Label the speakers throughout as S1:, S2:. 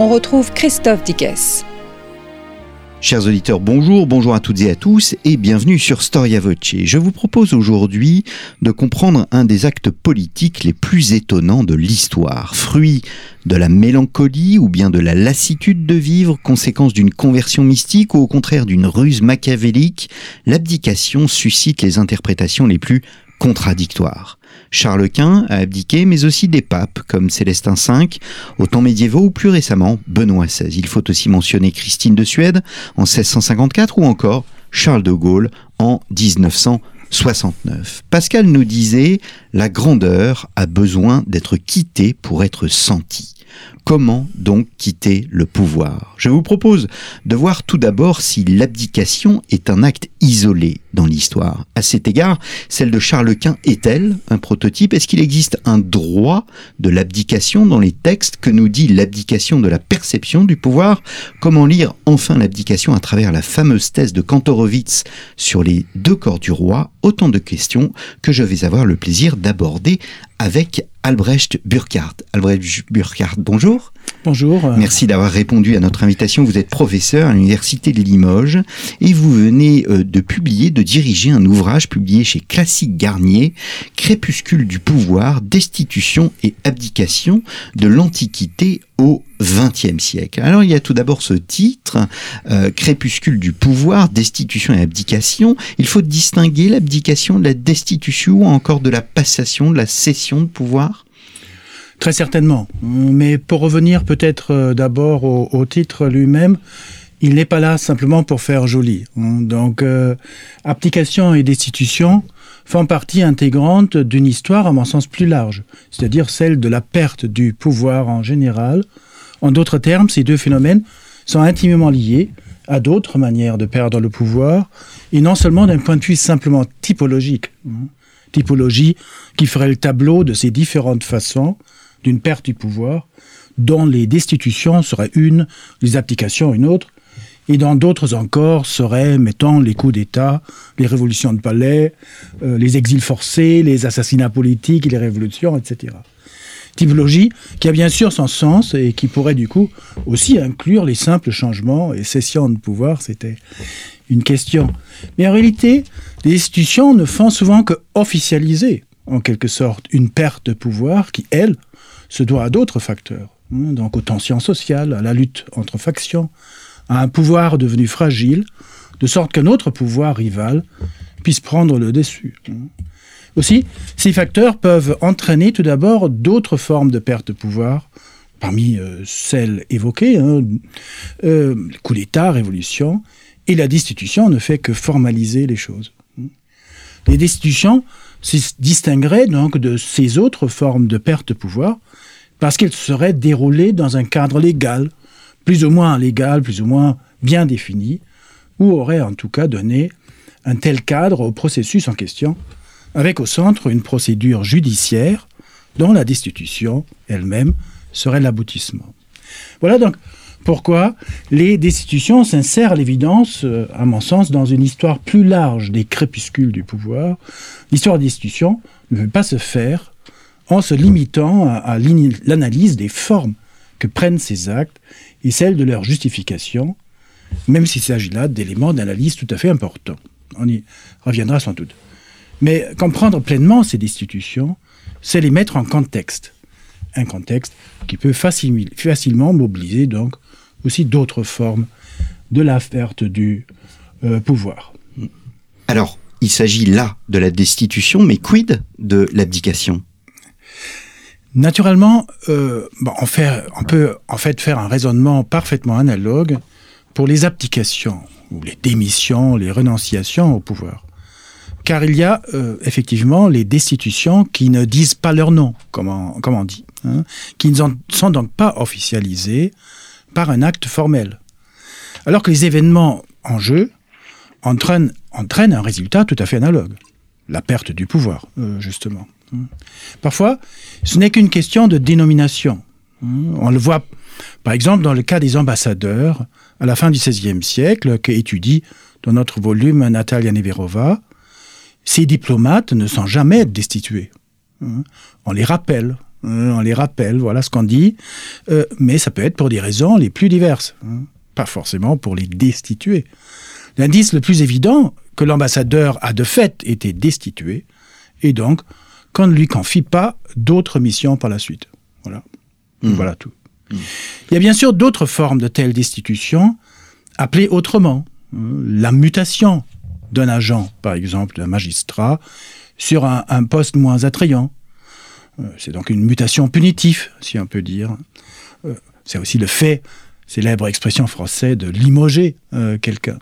S1: On retrouve Christophe Dickès.
S2: Chers auditeurs, bonjour, bonjour à toutes et à tous et bienvenue sur Storia Voce. Je vous propose aujourd'hui de comprendre un des actes politiques les plus étonnants de l'histoire, fruit de la mélancolie ou bien de la lassitude de vivre, conséquence d'une conversion mystique ou au contraire d'une ruse machiavélique, l'abdication suscite les interprétations les plus contradictoires. Charles Quint a abdiqué, mais aussi des papes comme Célestin V, au temps médiévaux ou plus récemment Benoît XVI. Il faut aussi mentionner Christine de Suède en 1654 ou encore Charles de Gaulle en 1969. Pascal nous disait, la grandeur a besoin d'être quittée pour être sentie. Comment donc quitter le pouvoir? Je vous propose de voir tout d'abord si l'abdication est un acte isolé dans l'histoire. À cet égard, celle de Charles Quint est-elle un prototype? Est-ce qu'il existe un droit de l'abdication dans les textes que nous dit l'abdication de la perception du pouvoir? Comment lire enfin l'abdication à travers la fameuse thèse de Kantorowicz sur les deux corps du roi? Autant de questions que je vais avoir le plaisir d'aborder avec Albrecht Burkhardt. Albrecht Burkhardt, bonjour.
S3: Bonjour.
S2: Merci d'avoir répondu à notre invitation. Vous êtes professeur à l'Université de Limoges et vous venez euh, de publier, de diriger un ouvrage publié chez Classique Garnier, Crépuscule du pouvoir, destitution et abdication de l'Antiquité au XXe siècle. Alors il y a tout d'abord ce titre, euh, Crépuscule du pouvoir, destitution et abdication. Il faut distinguer l'abdication de la destitution ou encore de la passation, de la cession de pouvoir?
S3: Très certainement. Mais pour revenir peut-être euh, d'abord au, titre lui-même, il n'est pas là simplement pour faire joli. Donc, euh, abdication et destitution font partie intégrante d'une histoire à mon sens plus large, c'est-à-dire celle de la perte du pouvoir en général. En d'autres termes, ces deux phénomènes sont intimement liés à d'autres manières de perdre le pouvoir, et non seulement d'un point de vue simplement typologique. Typologie qui ferait le tableau de ces différentes façons d'une perte du pouvoir, dont les destitutions seraient une, les applications une autre, et dans d'autres encore seraient, mettons, les coups d'État, les révolutions de palais, euh, les exils forcés, les assassinats politiques, les révolutions, etc. Typologie qui a bien sûr son sens et qui pourrait du coup aussi inclure les simples changements et cessions de pouvoir, c'était une question. Mais en réalité, les institutions ne font souvent que officialiser, en quelque sorte, une perte de pouvoir qui, elle, se doit à d'autres facteurs, hein, donc aux tensions sociales, à la lutte entre factions, à un pouvoir devenu fragile, de sorte qu'un autre pouvoir rival puisse prendre le dessus. Aussi, ces facteurs peuvent entraîner tout d'abord d'autres formes de perte de pouvoir, parmi euh, celles évoquées, hein, euh, coup d'État, révolution, et la destitution ne fait que formaliser les choses. Les destitutions se distingueraient donc de ces autres formes de perte de pouvoir parce qu'elles seraient déroulées dans un cadre légal, plus ou moins légal, plus ou moins bien défini, ou auraient en tout cas donné un tel cadre au processus en question, avec au centre une procédure judiciaire dont la destitution elle-même serait l'aboutissement. Voilà donc pourquoi les destitutions s'insèrent à l'évidence, euh, à mon sens, dans une histoire plus large des crépuscules du pouvoir. L'histoire des destitutions ne peut pas se faire en se limitant à, l'analyse des formes que prennent ces actes et celle de leur justification, même s'il s'agit là d'éléments d'analyse tout à fait importants. On y reviendra sans doute. Mais comprendre pleinement ces destitutions, c'est les mettre en contexte. Un contexte qui peut facilement mobiliser donc aussi d'autres formes de la perte du euh, pouvoir.
S2: Alors, il s'agit là de la destitution, mais quid de l'abdication?
S3: Naturellement, euh, on, peut en fait faire un raisonnement parfaitement analogue pour les abdications, ou les démissions, les renonciations au pouvoir. Car il y a euh, effectivement les destitutions qui ne disent pas leur nom, comme on, dit, hein, qui ne sont donc pas officialisées, par un acte formel. Alors que les événements en jeu entraînent, entraînent un résultat tout à fait analogue, la perte du pouvoir, euh, justement. Parfois, ce n'est qu'une question de dénomination. On le voit, par exemple, dans le cas des ambassadeurs, à la fin du XVIe siècle, qu'étudie dans notre volume Natalia Neverova. Ces diplomates ne sont jamais destitués. On les rappelle, on les rappelle, voilà ce qu'on dit, euh, mais ça peut être pour des raisons les plus diverses, pas forcément pour les destituer. L'indice le plus évident que l'ambassadeur a de fait été destitué, et donc qu'on ne lui confie pas d'autres missions par la suite. Voilà. Mmh. Voilà tout. Mmh. Il y a bien sûr d'autres formes de telles destitutions, appelées autrement. La mutation d'un agent, par exemple d'un magistrat, sur un, poste moins attrayant. Euh, c'est donc une mutation punitive, si on peut dire. Euh, c'est aussi le fait, célèbre expression française, de limoger euh, quelqu'un.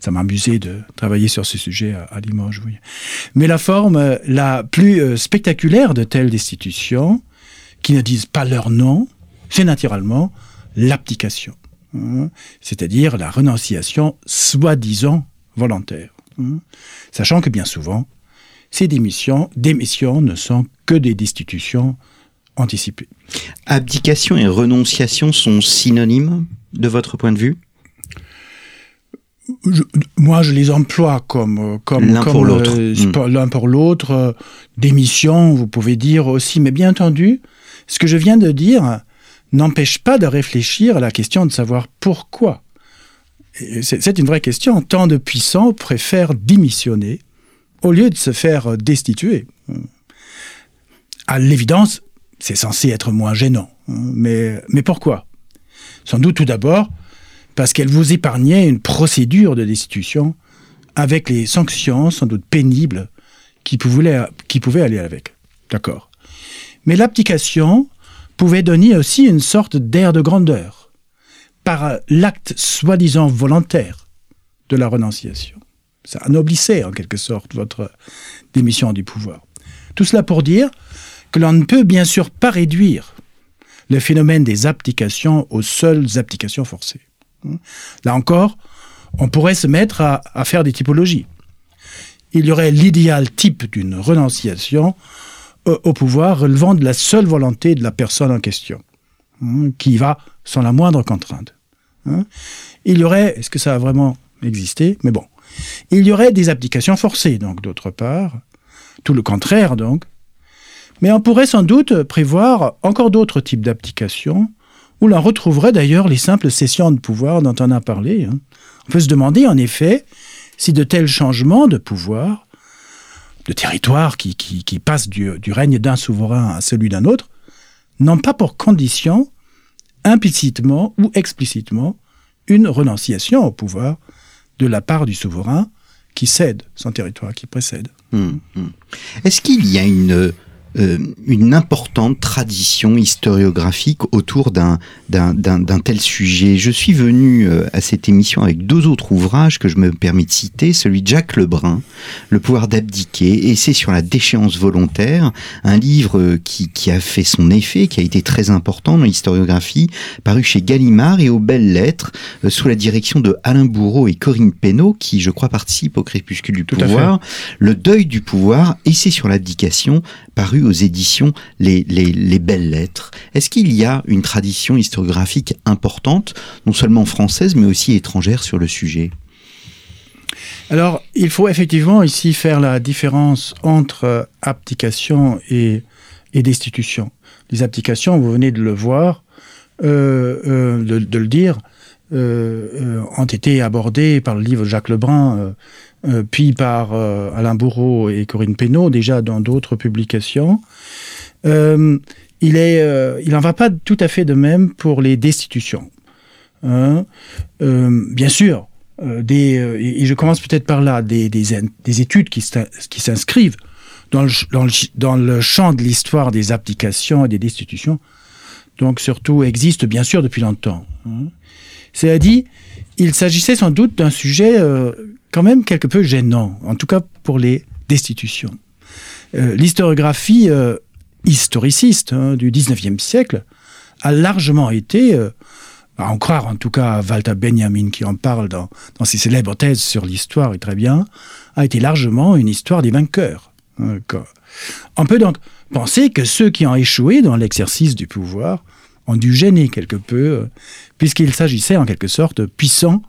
S3: Ça m'amusait de travailler sur ce sujet à, Limoges. Oui. Mais la forme la plus spectaculaire de telles destitutions, qui ne disent pas leur nom, c'est naturellement l'abdication, hein, c'est-à-dire la renonciation soi-disant volontaire. Hein. Sachant que bien souvent, ces démissions, démissions ne sont que des destitutions anticipées.
S2: Abdication et renonciation sont synonymes de votre point de vue?
S3: Moi, je les emploie comme comme
S2: l'un pour l'autre.
S3: Euh, hmm. L'un pour l'autre. démission, vous pouvez dire aussi. Mais bien entendu, ce que je viens de dire n'empêche pas de réfléchir à la question de savoir pourquoi. C'est une vraie question. Tant de puissants préfèrent démissionner au lieu de se faire destituer. À l'évidence, c'est censé être moins gênant. Mais, mais pourquoi? Sans doute tout d'abord parce qu'elle vous épargnait une procédure de destitution avec les sanctions sans doute pénibles qui pouvaient, aller avec. D'accord. Mais l'abdication pouvait donner aussi une sorte d'air de grandeur par l'acte soi-disant volontaire de la renonciation. Ça anoblissait en quelque sorte votre démission du pouvoir. Tout cela pour dire que l'on ne peut bien sûr pas réduire le phénomène des abdications aux seules abdications forcées. Là encore, on pourrait se mettre à, faire des typologies. Il y aurait l'idéal type d'une renonciation euh, au pouvoir relevant de la seule volonté de la personne en question, hein, qui va sans la moindre contrainte. Hein. Il y aurait, est-ce que ça a vraiment existé? Mais bon, il y aurait des abdications forcées, donc d'autre part, tout le contraire donc. Mais on pourrait sans doute prévoir encore d'autres types d'abdications, où l'on retrouverait d'ailleurs les simples cessions de pouvoir dont on a parlé. Hein. On peut se demander en effet si de tels changements de pouvoir de territoires qui, qui, passent du, règne d'un souverain à celui d'un autre, n'ont pas pour condition, implicitement ou explicitement, une renonciation au pouvoir de la part du souverain qui cède son territoire, qui précède. Hum,
S2: hum. Est-ce qu'il y a une euh, une importante tradition historiographique autour d'un d'un tel sujet. Je suis venu euh, à cette émission avec deux autres ouvrages que je me permets de citer, celui de Jacques Lebrun, Le pouvoir d'abdiquer, c'est sur la déchéance volontaire, un livre euh, qui, qui a fait son effet, qui a été très important dans l'historiographie, paru chez Gallimard et aux belles lettres, sous la direction de Alain Bourreau et Corinne Pénaud, qui je crois participent au crépuscule du pouvoir, Le deuil du pouvoir, c'est sur l'abdication, paru aux éditions les, les, Belles Lettres. Est-ce qu'il y a une tradition historiographique importante, non seulement française, mais aussi étrangère sur le sujet?
S3: Alors, il faut effectivement ici faire la différence entre abdication et, et destitution. Les abdications, vous venez de le voir, euh, euh, de, le dire, euh, ont été abordées par le livre de Jacques Lebrun euh, puis par euh, Alain Bourreau et Corinne Pénaud, déjà dans d'autres publications. Euh, il est, il en va pas tout à fait de même pour les destitutions. Hein. bien sûr, des, et je commence peut-être par là, des, des, études qui s'inscrivent dans le, dans, le, dans le, champ de l'histoire des applications et des destitutions, donc surtout existent bien sûr depuis longtemps. Hein. C'est-à-dire, dit, il s'agissait sans doute d'un sujet quand même quelque peu gênant, en tout cas pour les destitutions. Euh, l'historiographie euh, historiciste hein, du 19e siècle a largement été, euh, à en croire en tout cas Walter Benjamin qui en parle dans, dans ses célèbres thèses sur l'histoire et très bien, a été largement une histoire des vainqueurs. On peut donc penser que ceux qui ont échoué dans l'exercice du pouvoir ont dû gêner quelque peu, euh, puisqu'il s'agissait en quelque sorte de puissants,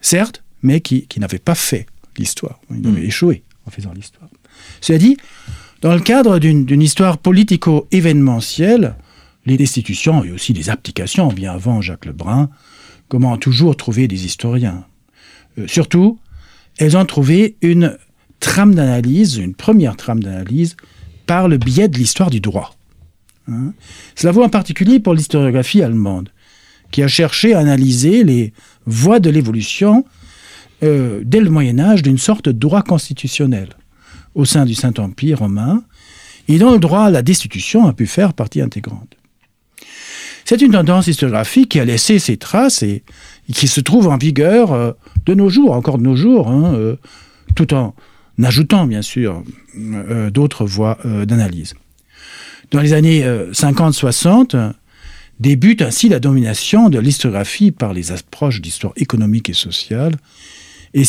S3: certes, mais qui, qui n'avaient pas fait l'histoire. Ils avaient mm. échoué en faisant l'histoire. Cela dit, dans le cadre d'une histoire politico-événementielle, les destitutions et aussi les abdications, bien avant Jacques Lebrun, comment toujours trouver des historiens. Euh, surtout, elles ont trouvé une trame d'analyse, une première trame d'analyse, par le biais de l'histoire du droit. Hein. Cela vaut en particulier pour l'historiographie allemande, qui a cherché à analyser les voies de l'évolution euh, dès le Moyen Âge d'une sorte de droit constitutionnel au sein du Saint-Empire romain, et dont le droit à la destitution a pu faire partie intégrante. C'est une tendance historiographique qui a laissé ses traces et, qui se trouve en vigueur euh, de nos jours, encore de nos jours, hein, euh, tout en ajoutant bien sûr d'autres voies d'analyse. Dans les années 50-60, débute ainsi la domination de l'historiographie par les approches d'histoire économique et sociale, et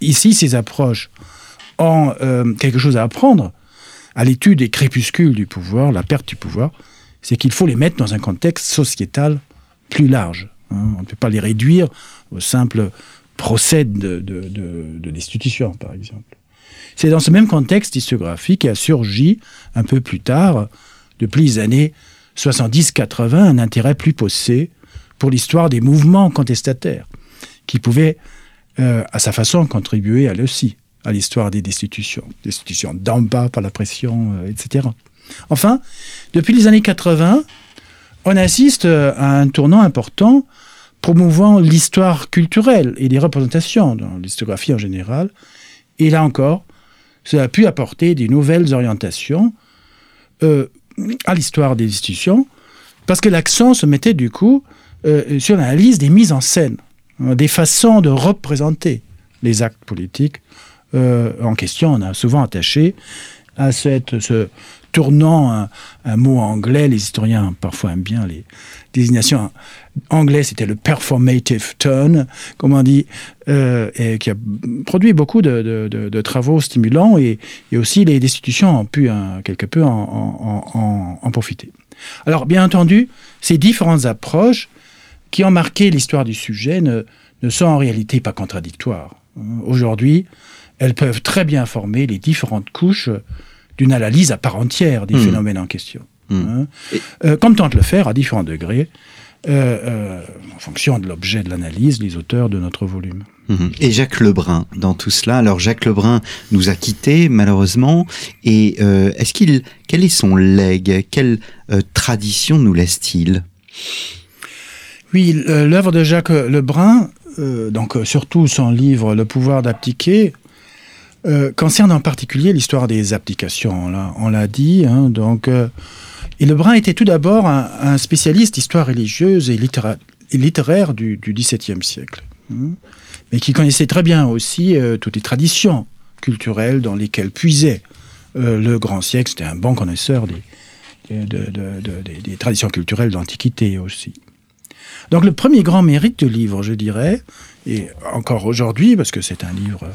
S3: ici, ces approches ont euh, quelque chose à apprendre à l'étude des crépuscules du pouvoir, la perte du pouvoir, c'est qu'il faut les mettre dans un contexte sociétal plus large. Hein. On ne peut pas les réduire au simple procès de, de, destitution, par exemple. C'est dans ce même contexte historiographique qu'a surgi un peu plus tard, depuis les années 70-80, un intérêt plus poussé pour l'histoire des mouvements contestataires, qui pouvaient euh, à sa façon, contribuer elle aussi à l'histoire des destitutions. Destitutions d'en bas par la pression, euh, etc. Enfin, depuis les années 80, on assiste euh, à un tournant important promouvant l'histoire culturelle et les représentations dans l'historiographie en général. Et là encore, cela a pu apporter des nouvelles orientations à l'histoire des institutions, parce que l'accent se mettait du coup sur l'analyse des mises en scène euh, des façons de représenter les actes politiques euh, en question. On a souvent attaché à cette, ce tournant un, mot anglais, les historiens parfois aiment bien les désignations anglais, c'était le performative turn, comme on dit, euh, et qui a produit beaucoup de, travaux stimulants et, aussi les institutions ont pu quelque peu en, en profiter. Alors bien entendu, ces différentes approches qui ont marqué l'histoire du sujet ne, ne sont en réalité pas contradictoires. Aujourd'hui, elles peuvent très bien former les différentes couches d'une analyse à part entière des hmm. phénomènes en question. Hmm. Hein. Euh, comme tentent le faire à différents degrés, euh, euh, en fonction de l'objet de l'analyse, les auteurs de notre volume.
S2: Hmm. Et Jacques Lebrun dans tout cela. Alors Jacques Lebrun nous a quittés malheureusement. Et est-ce qu'il, quel est son legs? Quelle tradition nous laisse-t-il?
S3: Oui, l'œuvre de Jacques Lebrun, donc surtout son livre Le pouvoir d'abdiquer, euh, concerne en particulier l'histoire des abdications. Là, on l'a dit. Hein, donc, et Lebrun était tout d'abord un, spécialiste d'histoire religieuse et, littéraire du, XVIIe siècle, hein, mais qui connaissait très bien aussi toutes les traditions culturelles dans lesquelles puisait le grand siècle. C'était un bon connaisseur des, des traditions culturelles d'Antiquité aussi. Donc le premier grand mérite du livre, je dirais, et encore aujourd'hui, parce que c'est un livre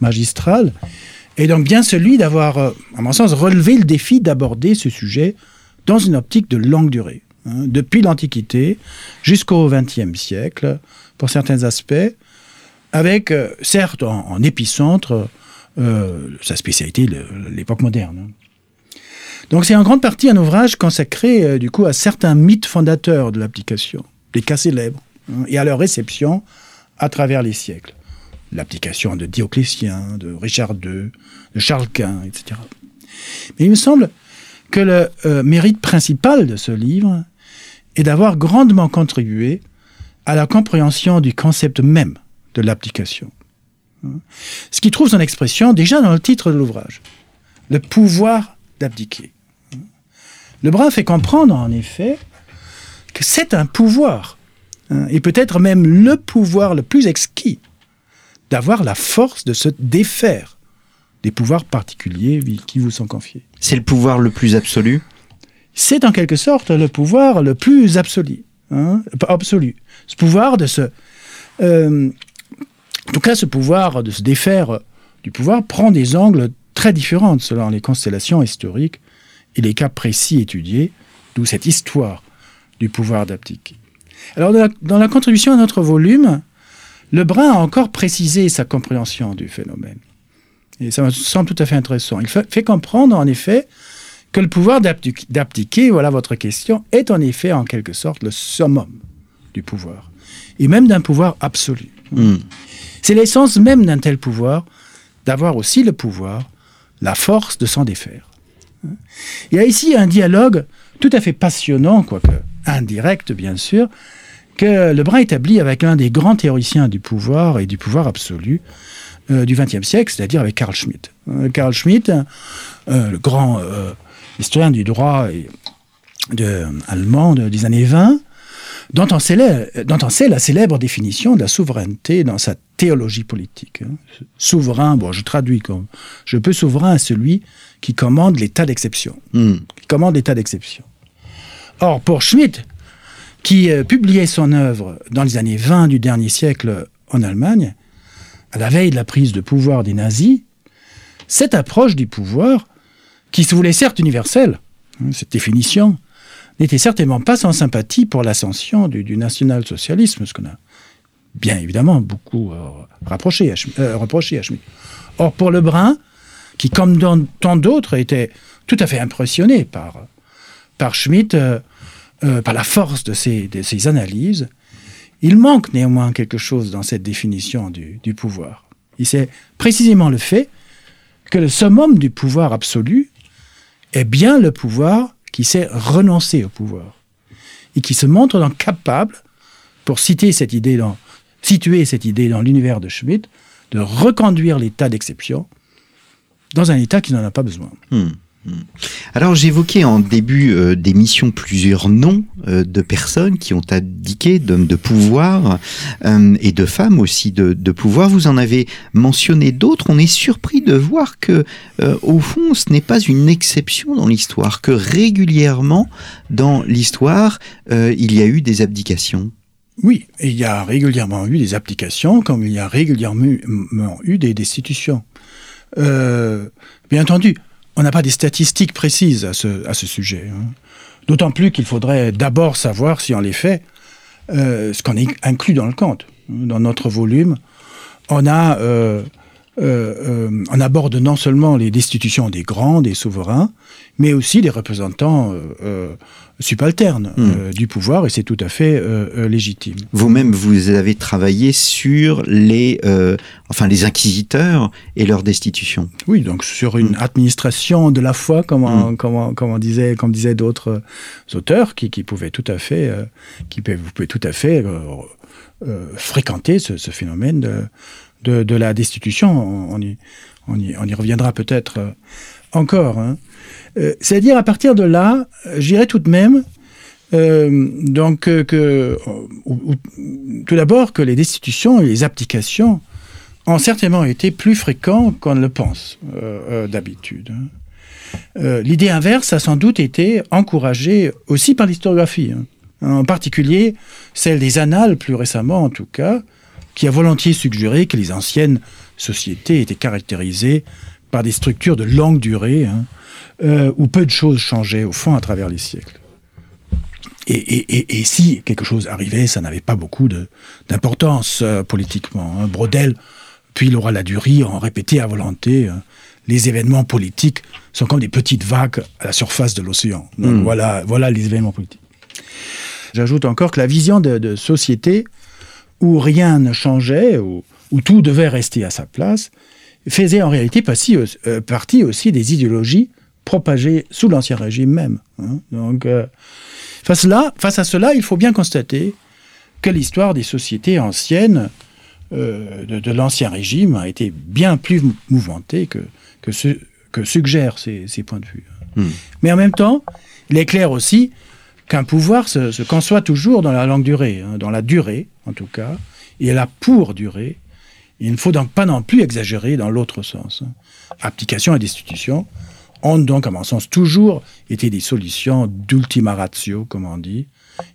S3: magistral, est donc bien celui d'avoir, euh, à mon sens, relevé le défi d'aborder ce sujet dans une optique de longue durée, hein, depuis l'Antiquité jusqu'au XXe siècle, pour certains aspects, avec, euh, certes, en, épicentre, euh, sa spécialité, l'époque moderne. Donc c'est en grande partie un ouvrage consacré, du coup, à certains mythes fondateurs de l'application des cas célèbres, hein, et à leur réception à travers les siècles. L'application de Dioclétien, de Richard II, de Charles Quint, etc. Mais il me semble que le euh, mérite principal de ce livre est d'avoir grandement contribué à la compréhension du concept même de l'application. Ce qui trouve son expression déjà dans le titre de l'ouvrage, le pouvoir d'abdiquer. Le bras fait comprendre en effet que c'est un pouvoir, et peut-être même le pouvoir le plus exquis, d'avoir la force de se défaire des pouvoirs particuliers qui vous sont confiés.
S2: C'est le pouvoir le plus absolu?
S3: C'est en quelque sorte le pouvoir le plus absolu. hein, absolu. Ce pouvoir de se... Euh, en tout cas, ce pouvoir de se défaire du pouvoir prend des angles très différents selon les constellations historiques et les cas précis étudiés, d'où cette histoire du pouvoir d'abdiquer. Alors, dans la, contribution à notre volume, Lebrun a encore précisé sa compréhension du phénomène. Et ça me semble tout à fait intéressant. Il fait, comprendre, en effet, que le pouvoir d'abdiquer, voilà votre question, est en effet, en quelque sorte, le summum du pouvoir. Et même d'un pouvoir absolu. Hmm. C'est l'essence même d'un tel pouvoir, d'avoir aussi le pouvoir, la force de s'en défaire. Il y a ici un dialogue tout à fait passionnant, quoique indirect bien sûr, que Lebrun établit avec un des grands théoriciens du pouvoir et du pouvoir absolu euh, du XXe siècle, c'est-à-dire avec Carl Schmitt. Euh, Carl Schmitt, euh, le grand historien du droit de, allemand des années 20, dont on, sait, la célèbre définition de la souveraineté dans sa théologie politique. Hein. Souverain, bon, je traduis comme je peux souverain à celui qui commande l'état d'exception. Hmm. Qui commande l'état d'exception. Or, pour Schmitt, qui euh, publiait son œuvre dans les années 20 du dernier siècle en Allemagne, à la veille de la prise de pouvoir des nazis, cette approche du pouvoir, qui se voulait certes universelle, hein, cette définition, n'était certainement pas sans sympathie pour l'ascension du, national-socialisme, ce qu'on a bien évidemment beaucoup euh, euh, reproché à Schmitt. Or, pour Lebrun, qui, comme tant d'autres, était tout à fait impressionné par, par Schmitt, par la force de ses, de ses, analyses, il manque néanmoins quelque chose dans cette définition du, du pouvoir. C'est précisément le fait que le summum du pouvoir absolu est bien le pouvoir qui sait renoncer au pouvoir et qui se montre donc capable, pour citer cette idée dans, situer cette idée dans l'univers de Schmitt, de reconduire l'état d'exception dans un état qui n'en a pas besoin.
S2: Hmm. Hmm. Alors j'évoquais en début euh, d'émission plusieurs noms euh, de personnes qui ont abdiqué d'hommes de pouvoir euh, et de femmes aussi de, pouvoir. Vous en avez mentionné d'autres. On est surpris de voir que au fond ce n'est pas une exception dans l'histoire, que régulièrement dans l'histoire il y a eu des abdications.
S3: Oui, il y a régulièrement eu des abdications comme il y a régulièrement eu des destitutions. bien entendu, on n'a pas des statistiques précises à ce, sujet. Hein. D'autant plus qu'il faudrait d'abord savoir si, en effet, euh, ce qu'on inclut dans le compte. Dans notre volume, on a euh, on aborde non seulement les destitutions des grands, des souverains, mais aussi des représentants euh, subalternes hmm. du pouvoir, et c'est tout à fait légitime.
S2: Vous-même, vous avez travaillé sur les, enfin, les inquisiteurs et leur destitution.
S3: Oui, donc sur une hmm. administration de la foi, comme, on, hmm. comme, disait, comme disaient d'autres auteurs, qui, qui pouvaient tout à fait, qui vous pouvez tout à fait fréquenter ce, ce phénomène de de, la destitution. On y, reviendra peut-être euh, encore. Hein. Euh, c'est-à-dire, à partir de là, j'irai tout de même euh, donc que, tout d'abord que les destitutions et les abdications ont certainement été plus fréquents qu'on ne le pense d'habitude. Hein. L'idée inverse a sans doute été encouragée aussi par l'historiographie, hein. en particulier celle des annales plus récemment en tout cas, qui a volontiers suggéré que les anciennes sociétés étaient caractérisées par des structures de longue durée, hein, euh, où peu de choses changeaient au fond à travers les siècles. Et, si quelque chose arrivait, ça n'avait pas beaucoup d'importance euh, politiquement. Hein. Brodel, puis Laura Ladurie ont répété à volonté hein, les événements politiques sont comme des petites vagues à la surface de l'océan. Hmm. voilà, voilà les événements politiques. J'ajoute encore que la vision de, de société où rien ne changeait, où, tout devait rester à sa place, faisait en réalité euh, partie, aussi des idéologies propagées sous l'Ancien Régime même. Hein. Donc, euh, face, face à cela, il faut bien constater que l'histoire des sociétés anciennes euh, de, l'Ancien Régime a été bien plus mouvementée que, que, ce, que suggèrent ces, points de vue. Hmm. Mais en même temps, il est clair aussi qu'un pouvoir se, conçoit toujours dans la longue durée, hein, dans la durée en tout cas, et elle a pour durée. Il ne faut donc pas non plus exagérer dans l'autre sens. Hein. Application et destitution ont donc, à mon sens, toujours été des solutions d'ultima ratio, comme on dit,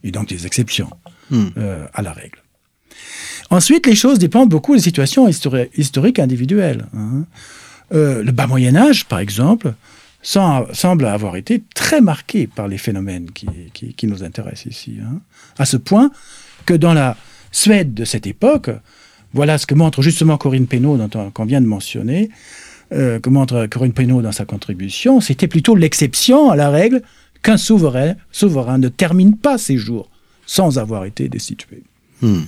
S3: et donc des exceptions hmm. à la règle. Ensuite, les choses dépendent beaucoup des situations historiques individuelles. Hein. le bas Moyen Âge, par exemple, semble avoir été très marqué par les phénomènes qui, nous intéressent ici. Hein. À ce point que dans la Suède de cette époque, voilà ce que montre justement Corinne Pénaud, qu'on vient de mentionner, euh, que montre Corinne Pénaud dans sa contribution, c'était plutôt l'exception à la règle qu'un souverain, souverain ne termine pas ses jours sans avoir été destitué.
S2: Hmm.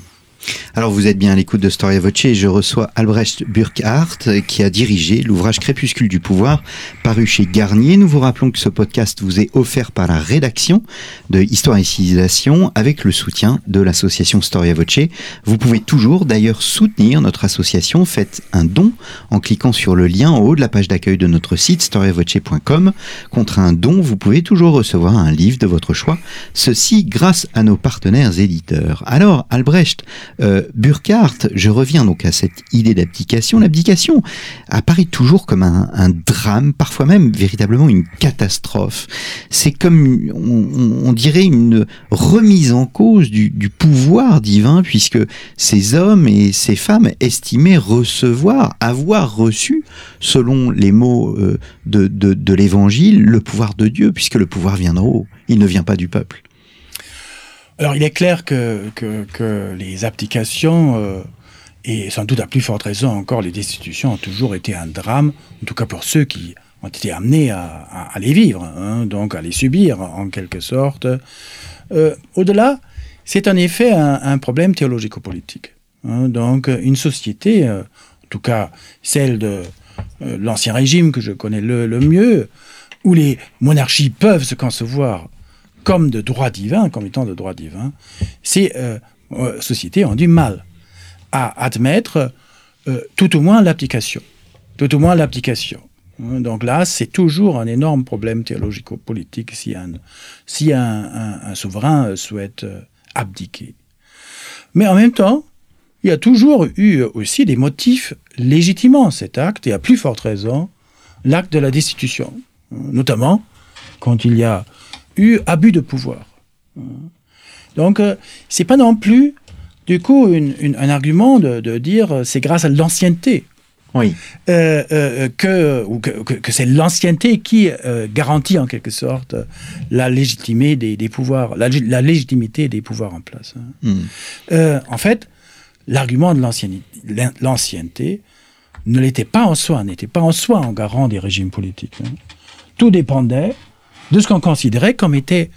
S2: Alors vous êtes bien à l'écoute de Storia Voce et je reçois Albrecht Burkhardt qui a dirigé l'ouvrage Crépuscule du pouvoir paru chez Garnier. Nous vous rappelons que ce podcast vous est offert par la rédaction de Histoire et Civilisation avec le soutien de l'association Storia Voce. Vous pouvez toujours d'ailleurs soutenir notre association. Faites un don en cliquant sur le lien en haut de la page d'accueil de notre site storiavoce.com. Contre un don, vous pouvez toujours recevoir un livre de votre choix. Ceci grâce à nos partenaires éditeurs. Alors Albrecht, euh, Burkhardt, je reviens donc à cette idée d'abdication. L'abdication apparaît toujours comme un, drame, parfois même véritablement une catastrophe. C'est comme, on, dirait, une remise en cause du, pouvoir divin, puisque ces hommes et ces femmes estimaient recevoir, avoir reçu, selon les mots euh, de, de l'évangile, le pouvoir de Dieu, puisque le pouvoir vient d'en haut, il ne vient pas du peuple.
S3: Alors il est clair que, les abdications, euh, et sans doute à plus forte raison encore les destitutions, ont toujours été un drame, en tout cas pour ceux qui ont été amenés à, les vivre, hein, donc à les subir en quelque sorte. Euh, au-delà, c'est en effet un, problème théologico-politique. Hein, donc une société, euh, en tout cas celle de l'ancien régime que je connais le mieux, où les monarchies peuvent se concevoir comme de droit divin, comme étant de droit divin, ces euh, euh, sociétés ont du mal à admettre euh, tout au moins l'application. Tout au moins l'application. Donc là, c'est toujours un énorme problème théologico-politique si, un, si un, souverain souhaite abdiquer. Mais en même temps, il y a toujours eu aussi des motifs légitimant cet acte, et à plus forte raison, l'acte de la destitution. Notamment quand il y a eu abus de pouvoir. Donc, euh, c'est pas non plus, du coup, un argument de, dire euh, c'est grâce à l'ancienneté.
S2: Oui.
S3: Euh, que, que, c'est l'ancienneté qui garantit en quelque sorte la légitimité des, pouvoirs, la, légitimité des pouvoirs en place. Hein. Hmm. en fait, l'argument de l'ancienneté ne l'était pas en soi, n'était pas en soi en garant des régimes politiques. Hein. Tout dépendait de ce qu'on considérait comme était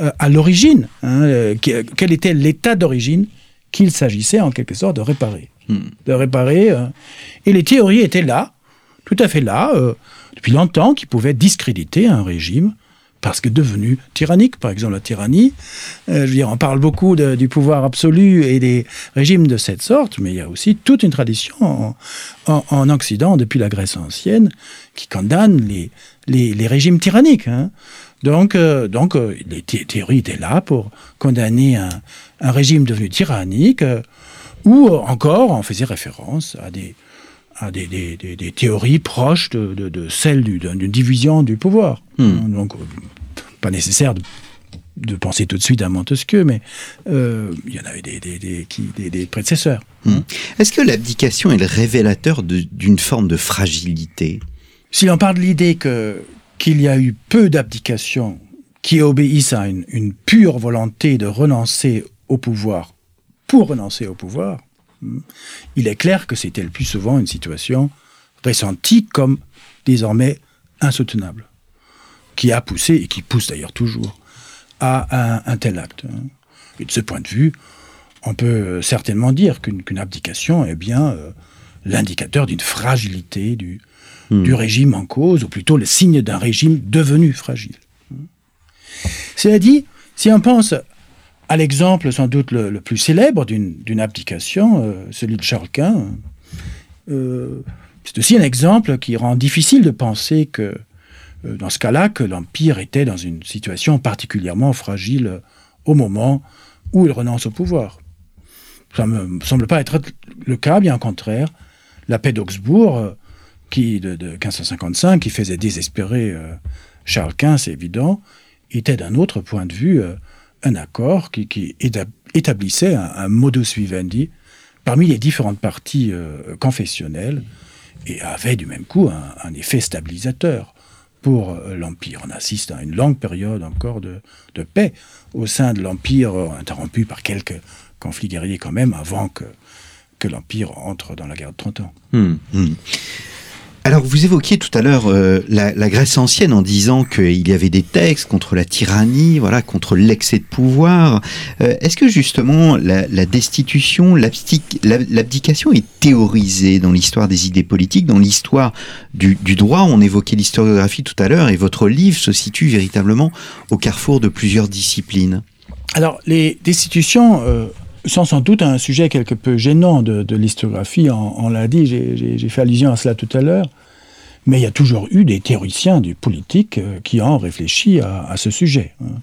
S3: euh, à l'origine, hein, euh, quel était l'état d'origine qu'il s'agissait en quelque sorte de réparer. Hmm. De réparer. Euh, et les théories étaient là, tout à fait là, depuis longtemps, qui pouvaient discréditer un régime parce que devenu tyrannique, par exemple la tyrannie. je veux dire, on parle beaucoup du pouvoir absolu et des régimes de cette sorte, mais il y a aussi toute une tradition en, Occident, depuis la Grèce ancienne, qui condamne les, les, régimes tyranniques. Hein. Donc, euh, donc euh, les théories étaient là pour condamner un, régime devenu tyrannique, euh, ou encore on faisait référence à des, à des, des, théories proches de, de, celles d'une division du pouvoir. Hmm. Donc, pas nécessaire de, de, penser tout de suite à Montesquieu, mais il y en avait des, prédécesseurs.
S2: Hmm. Est-ce que l'abdication est le révélateur d'une forme de fragilité?
S3: Si l'on parle de l'idée que qu'il y a eu peu d'abdications qui obéissent à une, pure volonté de renoncer au pouvoir pour renoncer au pouvoir, il est clair que c'était le plus souvent une situation ressentie comme désormais insoutenable, qui a poussé, et qui pousse d'ailleurs toujours, à un, tel acte. Et de ce point de vue, on peut certainement dire qu'une abdication est bien euh, l'indicateur d'une fragilité du, Hmm. du régime en cause, ou plutôt le signe d'un régime devenu fragile. Cela dit, si on pense à l'exemple sans doute le, plus célèbre d'une abdication, euh, celui de Charles Quint, euh, c'est aussi un exemple qui rend difficile de penser que, euh, dans ce cas-là, que l'Empire était dans une situation particulièrement fragile au moment où il renonce au pouvoir. Ça ne me semble pas être le cas, bien au contraire. La paix d'Augsbourg qui, de, 1555, qui faisait désespérer Charles Quint, c'est évident, était d'un autre point de vue un accord qui, établissait un, modus vivendi parmi les différentes parties euh, confessionnelles et avait du même coup un, effet stabilisateur pour euh, l'Empire. On assiste à une longue période encore de, paix au sein de l'Empire, interrompu par quelques conflits guerriers quand même, avant que, que l'Empire entre dans la guerre de 30 ans.
S2: Hmm, hmm. Alors, vous évoquiez tout à l'heure euh, la, Grèce ancienne en disant qu'il y avait des textes contre la tyrannie, voilà, contre l'excès de pouvoir. Euh, est-ce que justement la, destitution, l'abdication est théorisée dans l'histoire des idées politiques, dans l'histoire du, droit? On évoquait l'historiographie tout à l'heure et votre livre se situe véritablement au carrefour de plusieurs disciplines.
S3: Alors, les destitutions euh, sont sans doute un sujet quelque peu gênant de, l'historiographie, on, l'a dit, j'ai fait allusion à cela tout à l'heure, mais il y a toujours eu des théoriciens du politique euh, qui ont réfléchi à, ce sujet. Hein.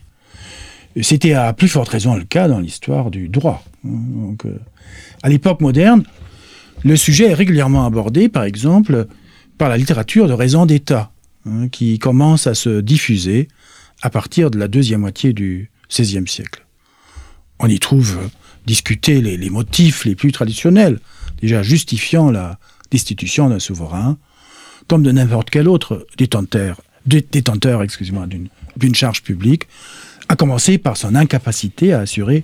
S3: C'était à plus forte raison le cas dans l'histoire du droit. Hein. Donc, euh, à l'époque moderne, le sujet est régulièrement abordé, par exemple, par la littérature de raison d'État, hein, qui commence à se diffuser à partir de la deuxième moitié du XVIe siècle. On y trouve discuter les, motifs les plus traditionnels, déjà justifiant la destitution d'un souverain, comme de n'importe quel autre détenteur, excusez-moi, d'une charge publique, à commencer par son incapacité à assurer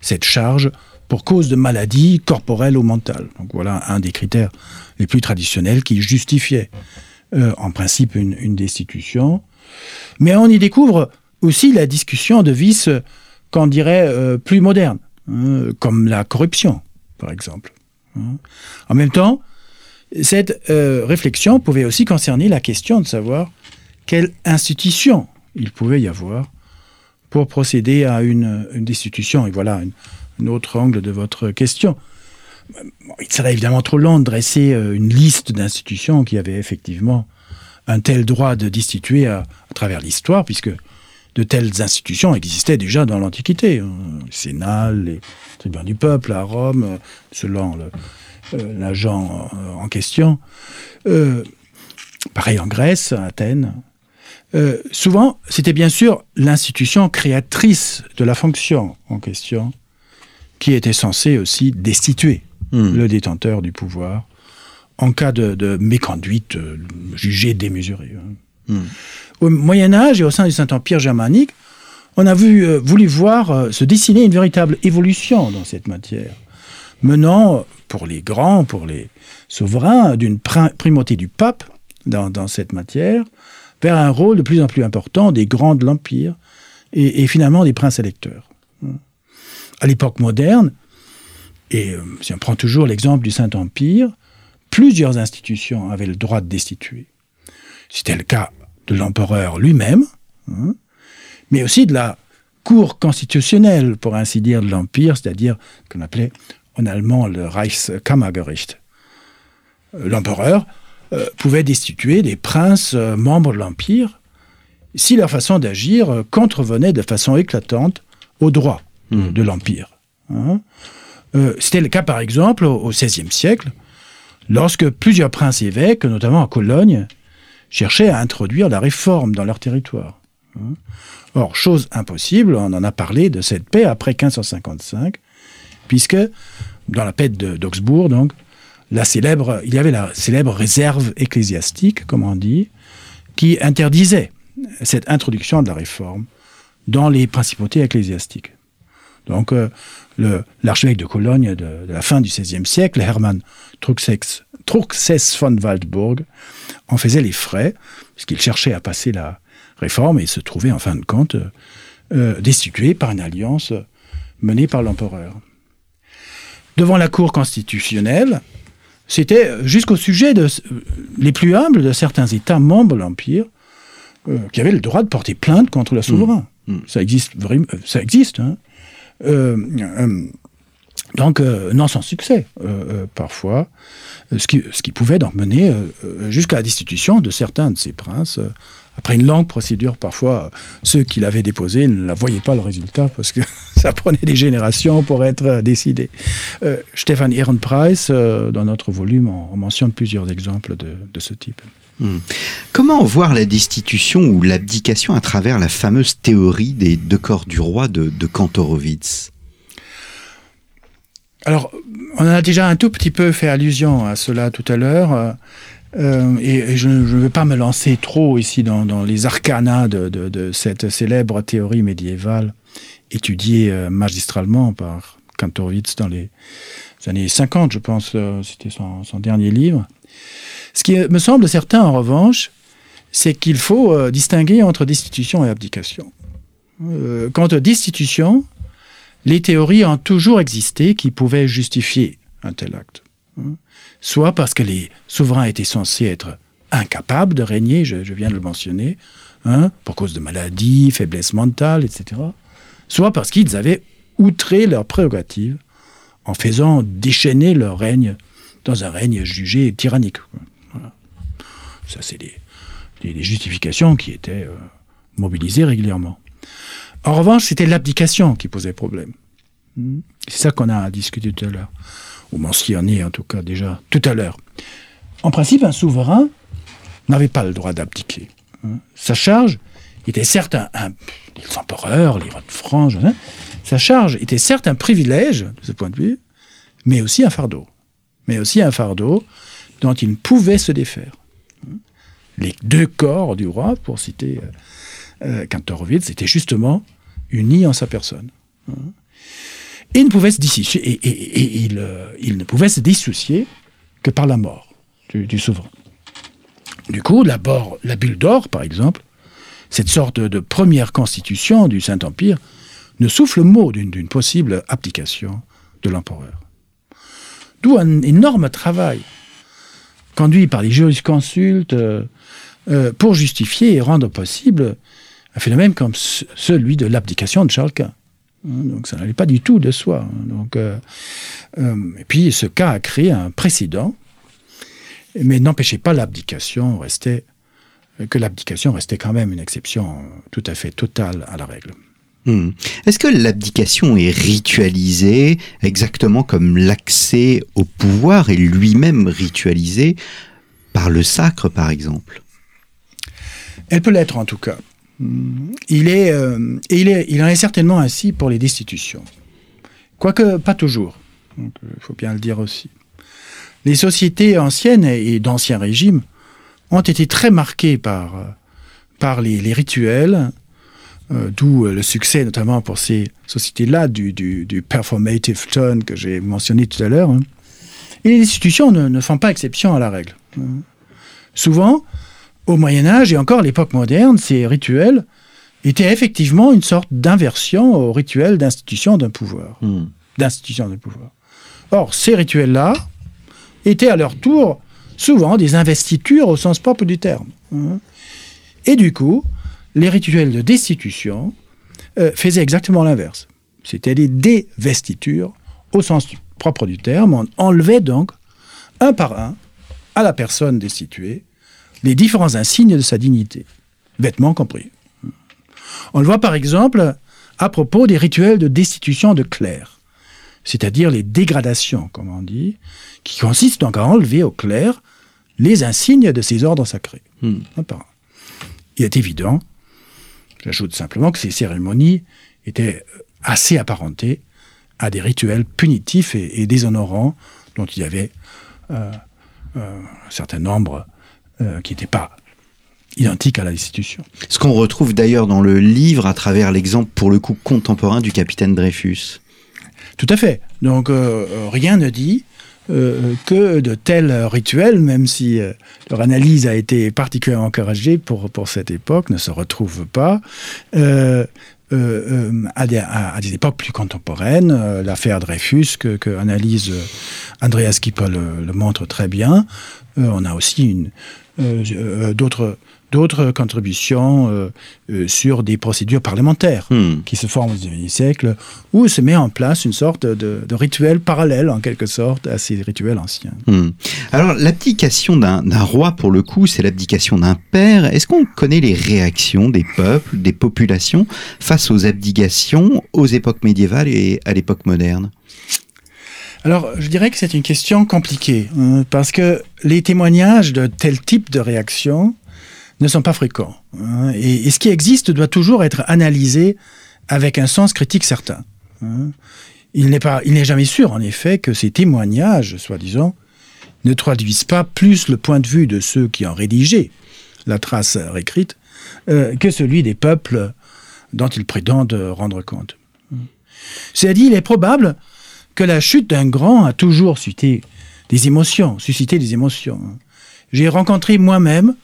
S3: cette charge pour cause de maladie corporelle ou mentale. Donc voilà un des critères les plus traditionnels qui justifiait euh, en principe une, destitution. Mais on y découvre aussi la discussion de vices qu'on dirait euh, plus modernes. Hein, comme la corruption, par exemple. Hein. En même temps, cette euh, réflexion pouvait aussi concerner la question de savoir quelle institution il pouvait y avoir pour procéder à une, destitution. Et voilà un autre angle de votre question. Il serait évidemment trop long de dresser euh, une liste d'institutions qui avaient effectivement un tel droit de destituer à travers l'histoire, puisque de telles institutions existaient déjà dans l'Antiquité. Hein. Le Sénat, les tribuns du peuple à Rome, euh, selon euh, l'agent euh, en question. pareil en Grèce, à Athènes. souvent, c'était bien sûr l'institution créatrice de la fonction en question qui était censée aussi destituer hmm. le détenteur du pouvoir en cas de, méconduite jugée démesurée. Au Moyen Âge et au sein du Saint-Empire germanique, on a euh, voulu voir euh, se dessiner une véritable évolution dans cette matière, menant, pour les grands, pour les souverains, d'une primauté du pape dans, cette matière, vers un rôle de plus en plus important des grands de l'Empire et, finalement des princes électeurs. À l'époque moderne, et euh, si on prend toujours l'exemple du Saint-Empire, plusieurs institutions avaient le droit de destituer. C'était le cas de l'empereur lui-même, hein, mais aussi de la cour constitutionnelle, pour ainsi dire, de l'Empire, c'est-à-dire qu'on appelait en allemand le Reichskammergericht. Euh, l'empereur euh, pouvait destituer des princes euh, membres de l'Empire si leur façon d'agir contrevenait de façon éclatante aux droits mmh. de l'Empire. Hein. C'était le cas, par exemple, au XVIe siècle, lorsque plusieurs princes évêques, notamment à Cologne, cherchaient à introduire la réforme dans leur territoire. Hein. Or, chose impossible, on en a parlé de cette paix après 1555, puisque dans la paix d'Augsbourg, donc, la célèbre, il y avait la célèbre réserve ecclésiastique, comme on dit, qui interdisait cette introduction de la réforme dans les principautés ecclésiastiques. Donc, euh, l'archevêque de Cologne de, la fin du XVIe siècle, Hermann Truxes, Truxes von Waldburg, en faisait les frais, puisqu'il cherchait à passer la réforme et se trouvait en fin de compte euh, euh, destitué par une alliance menée par l'empereur. Devant la Cour constitutionnelle, c'était jusqu'au sujet de, euh, les plus humbles de certains États membres de l'Empire qui avaient le droit de porter plainte contre le souverain. Mmh. Mmh. Ça existe, ça existe. Hein. Donc, non sans succès, parfois. Euh, ce qui, ce qui pouvait donc mener euh, euh, jusqu'à la destitution de certains de ces princes. Après une longue procédure, parfois, ceux qui l'avaient déposé ne la voyaient pas le résultat parce que ça prenait des générations pour être décidé. Stéphane Ehrenpreis, dans notre volume, on, mentionne plusieurs exemples de, de ce type.
S2: Hmm. Comment voir la destitution ou l'abdication à travers la fameuse théorie des deux corps du roi de, de Kantorowicz?
S3: Alors, on a déjà un tout petit peu fait allusion à cela tout à l'heure. Euh, et, je ne vais pas me lancer trop ici dans, les arcanas de, cette célèbre théorie médiévale étudiée euh, magistralement par Kantorowicz dans les années 50, je pense, euh, c'était son, dernier livre. Ce qui me semble certain, en revanche, c'est qu'il faut euh, distinguer entre destitution et abdication. Euh, quant aux destitutions, les théories ont toujours existé qui pouvaient justifier un tel acte. Hein. Soit parce que les souverains étaient censés être incapables de régner, je, viens de le mentionner, hein, pour cause de maladies, faiblesse mentale, etc. Soit parce qu'ils avaient outré leurs prérogatives en faisant déchaîner leur règne dans un règne jugé tyrannique. Ça, c'est des, des, des, justifications qui étaient euh, mobilisées régulièrement. En revanche, c'était l'abdication qui posait problème. C'est ça qu'on a discuté tout à l'heure, ou mentionné en tout cas déjà tout à l'heure. En principe, un souverain n'avait pas le droit d'abdiquer. Sa charge était certes un, les empereurs, les rois de France, hein, sa charge était certes un privilège de ce point de vue, mais aussi un fardeau. Mais aussi un fardeau dont il pouvait se défaire. Les deux corps du roi, pour citer euh, Kantorowicz, étaient justement unis en sa personne. Dissocier, et, il, euh, ne pouvait se dissocier que par la mort du, souverain. Du coup, la, bulle d'or, par exemple, cette sorte de première constitution du Saint-Empire, ne souffle mot d'une possible abdication de l'empereur. D'où un énorme travail conduit par les jurisconsultes euh, euh, pour justifier et rendre possible un phénomène comme celui de l'abdication de Charles Quint. Donc ça n'allait pas du tout de soi. Donc, euh, euh, et puis ce cas a créé un précédent, mais n'empêchait pas l'abdication, restait que l'abdication restait quand même une exception tout à fait totale à la règle.
S2: Hmm. Est-ce que l'abdication est ritualisée exactement comme l'accès au pouvoir est lui-même ritualisé par le sacre, par exemple?
S3: Elle peut l'être en tout cas. Il, est, euh, il, est, en est certainement ainsi pour les destitutions. Quoique pas toujours. Il faut bien le dire aussi. Les sociétés anciennes et d'anciens régimes ont été très marquées par, par les, rituels, euh, d'où le succès notamment pour ces sociétés-là du, performative tone que j'ai mentionné tout à l'heure. Hein. Et les institutions ne, ne, font pas exception à la règle. Hein. Souvent, au Moyen Âge et encore à l'époque moderne, ces rituels étaient effectivement une sorte d'inversion au rituel d'institution d'un pouvoir.
S2: Hmm.
S3: Mmh. D'institution d'un pouvoir. Or, ces rituels-là étaient à leur tour souvent des investitures au sens propre du terme. Hein. Et du coup, les rituels de destitution euh, faisaient exactement l'inverse. C'était des dévestitures au sens propre du terme. On enlevait donc un par un à la personne destituée les différents insignes de sa dignité, vêtements compris. On le voit par exemple à propos des rituels de destitution de clercs, c'est-à-dire les dégradations, comme on dit, qui consistent donc à enlever au clerc les insignes de ses ordres sacrés.
S2: Hmm.
S3: Il est évident, j'ajoute simplement que ces cérémonies étaient assez apparentées à des rituels punitifs et, et déshonorants dont il y avait euh, euh, un certain nombre euh, qui n'était pas identique à la destitution.
S2: Ce qu'on retrouve d'ailleurs dans le livre à travers l'exemple pour le coup contemporain du capitaine Dreyfus.
S3: Tout à fait. Donc euh, rien ne dit euh, que de tels rituels, même si euh, leur analyse a été particulièrement encouragée pour, pour cette époque, ne se retrouvent pas. Euh, euh, à, des, à, à, des, époques plus contemporaines, euh, l'affaire Dreyfus que, que analyse euh, Andreas Kippel le, le, montre très bien. Euh, on a aussi une, euh, d'autres d'autres contributions euh, euh, sur des procédures parlementaires
S2: hmm.
S3: qui se forment au XIXe siècle, où se met en place une sorte de, de, rituel parallèle, en quelque sorte, à ces rituels anciens.
S2: Hmm. Alors, l'abdication d'un roi, pour le coup, c'est l'abdication d'un père. Est-ce qu'on connaît les réactions des peuples, des populations, face aux abdications aux époques médiévales et à l'époque moderne?
S3: Alors, je dirais que c'est une question compliquée, hein, parce que les témoignages de tel type de réaction ne sont pas fréquents. Hein, et, ce qui existe doit toujours être analysé avec un sens critique certain. Hein. Il n'est jamais sûr, en effet, que ces témoignages, soi-disant, ne traduisent pas plus le point de vue de ceux qui ont rédigé la trace réécrite euh, que celui des peuples dont ils prétendent rendre compte. C'est à dire, il est probable que la chute d'un grand a toujours suscité des émotions, suscité des émotions. J'ai rencontré moi-même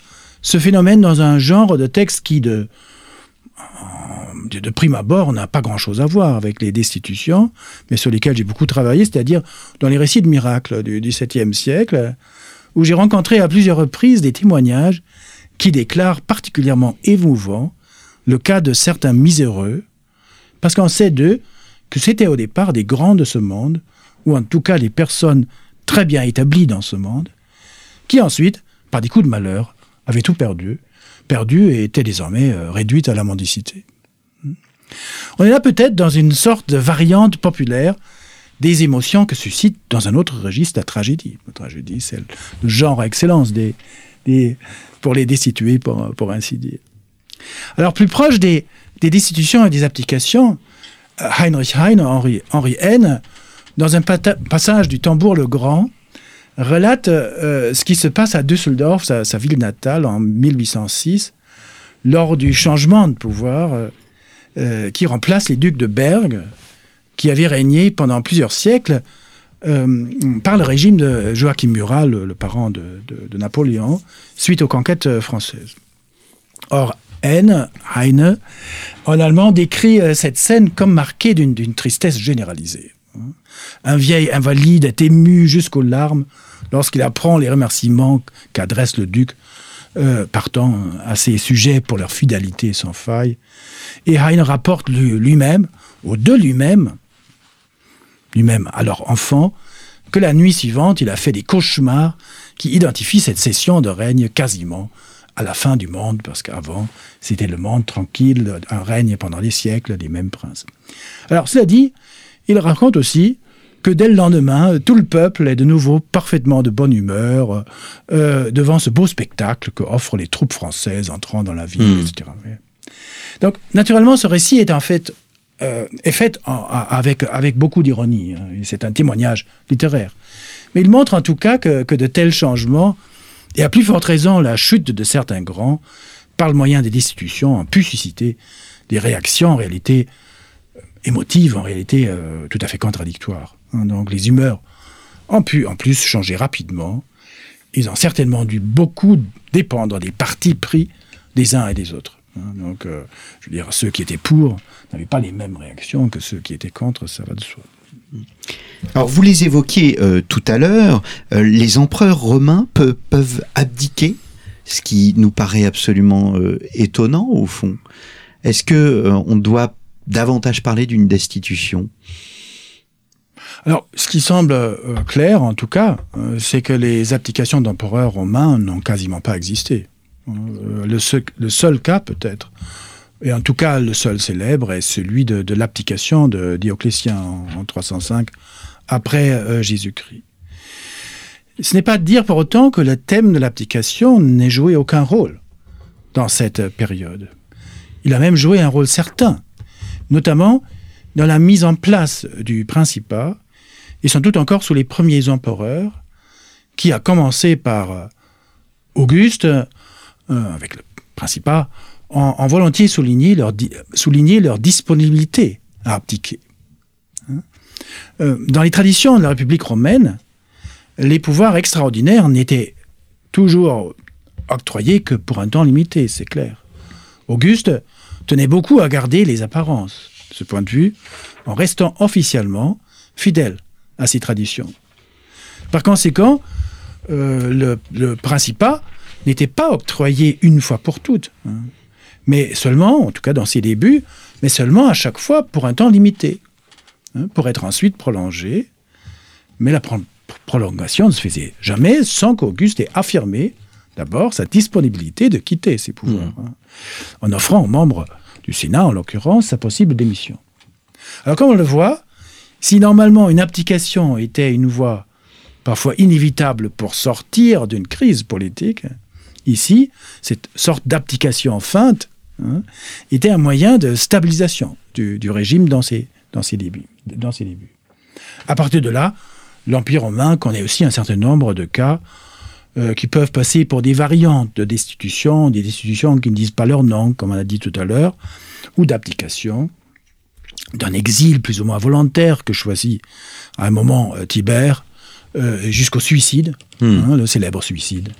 S3: ce phénomène dans un genre de texte qui, de, de, prime abord, n'a pas grand-chose à voir avec les destitutions, mais sur lesquels j'ai beaucoup travaillé, c'est-à-dire dans les récits de miracles du XVIIe siècle, où j'ai rencontré à plusieurs reprises des témoignages qui déclarent particulièrement émouvant le cas de certains miséreux, parce qu'on sait d'eux que c'était au départ des grands de ce monde, ou en tout cas les personnes très bien établies dans ce monde, qui ensuite, par des coups de malheur, avaient tout perdu, perdu et étaient désormais euh, réduites à la mendicité. On est là peut-être dans une sorte de variante populaire des émotions que suscite dans un autre registre la tragédie. La tragédie, c'est le genre à excellence des, pour les destituer, pour, pour ainsi dire. Alors, plus proche des, des destitutions et des applications, Heinrich Heine, Henri, Henri Heine, dans un passage du Tambour le Grand, relate euh, ce qui se passe à Düsseldorf, sa, ville natale, en 1806, lors du changement de pouvoir euh, euh, qui remplace les ducs de Berg, qui avaient régné pendant plusieurs siècles par le régime de Joachim Murat, le, parent de, de, Napoléon, suite aux conquêtes françaises. Or, Heine, en allemand, décrit euh, cette scène comme marquée d'une tristesse généralisée. Un vieil invalide est ému jusqu'aux larmes lorsqu'il apprend les remerciements qu'adresse le duc, euh, partant à ses sujets pour leur fidélité sans faille. Et Heine rapporte lui-même, ou de lui-même, lui-même alors enfant, que la nuit suivante, il a fait des cauchemars qui identifient cette session de règne quasiment à la fin du monde, parce qu'avant, c'était le monde tranquille, un règne pendant des siècles des mêmes princes. Alors, cela dit, il raconte aussi que dès le lendemain, tout le peuple est de nouveau parfaitement de bonne humeur euh, devant ce beau spectacle que offrent les troupes françaises entrant dans la ville, hmm. etc. Donc, naturellement, ce récit est en fait euh, est fait avec, avec beaucoup d'ironie. Hein, c'est un témoignage littéraire. Mais il montre en tout cas que, que de tels changements et à plus forte raison, la chute de certains grands, par le moyen des destitutions, ont pu susciter des réactions en réalité euh, émotives, en réalité euh, tout à fait contradictoires. Hein. donc les humeurs ont pu en plus changer rapidement. Ils ont certainement dû beaucoup dépendre des partis pris des uns et des autres. Hein. donc, euh, je veux dire, ceux qui étaient pour n'avaient pas les mêmes réactions que ceux qui étaient contre, ça va de soi.
S2: Alors vous les évoquiez euh, tout à l'heure, euh, les empereurs romains peuvent abdiquer, ce qui nous paraît absolument euh, étonnant au fond. Est-ce que on doit davantage parler d'une destitution?
S3: Alors, ce qui semble clair, en tout cas, c'est que les abdications d'empereurs romains n'ont quasiment pas existé. le seul cas, peut-être, et en tout cas, le seul célèbre est celui de, l'abdication de Dioclétien en, 305 après euh, Jésus-Christ. Ce n'est pas de dire pour autant que le thème de l'abdication n'ait joué aucun rôle dans cette période. Il a même joué un rôle certain, notamment dans la mise en place du principat, et sans doute encore sous les premiers empereurs, qui a commencé par euh, Auguste, euh, avec le principat, en volontiers souligner leur, disponibilité à abdiquer. Hein. Euh, dans les traditions de la République romaine, les pouvoirs extraordinaires n'étaient toujours octroyés que pour un temps limité, c'est clair. Auguste tenait beaucoup à garder les apparences, de ce point de vue, en restant officiellement fidèle à ses traditions. Par conséquent, euh, le, le, principat n'était pas octroyé une fois pour toutes. Hein mais seulement, en tout cas dans ses débuts, mais seulement à chaque fois pour un temps limité, hein, pour être ensuite prolongé. Mais la prolongation ne se faisait jamais sans qu'Auguste ait affirmé d'abord sa disponibilité de quitter ses pouvoirs, mmh. hein, en offrant aux membres du Sénat, en l'occurrence, sa possible démission. Alors comme on le voit, Si normalement une abdication était une voie parfois inévitable pour sortir d'une crise politique, ici, cette sorte d'abdication feinte hein, était un moyen de stabilisation du, régime dans ses, dans, ses débuts, dans ses débuts. À partir de là, l'Empire romain connaît aussi un certain nombre de cas euh, qui peuvent passer pour des variantes de destitution, des destitutions qui ne disent pas leur nom, comme on a dit tout à l'heure, ou d'abdication, d'un exil plus ou moins volontaire que choisit à un moment euh, Tibère, euh, jusqu'au suicide, hmm. hein, le célèbre suicide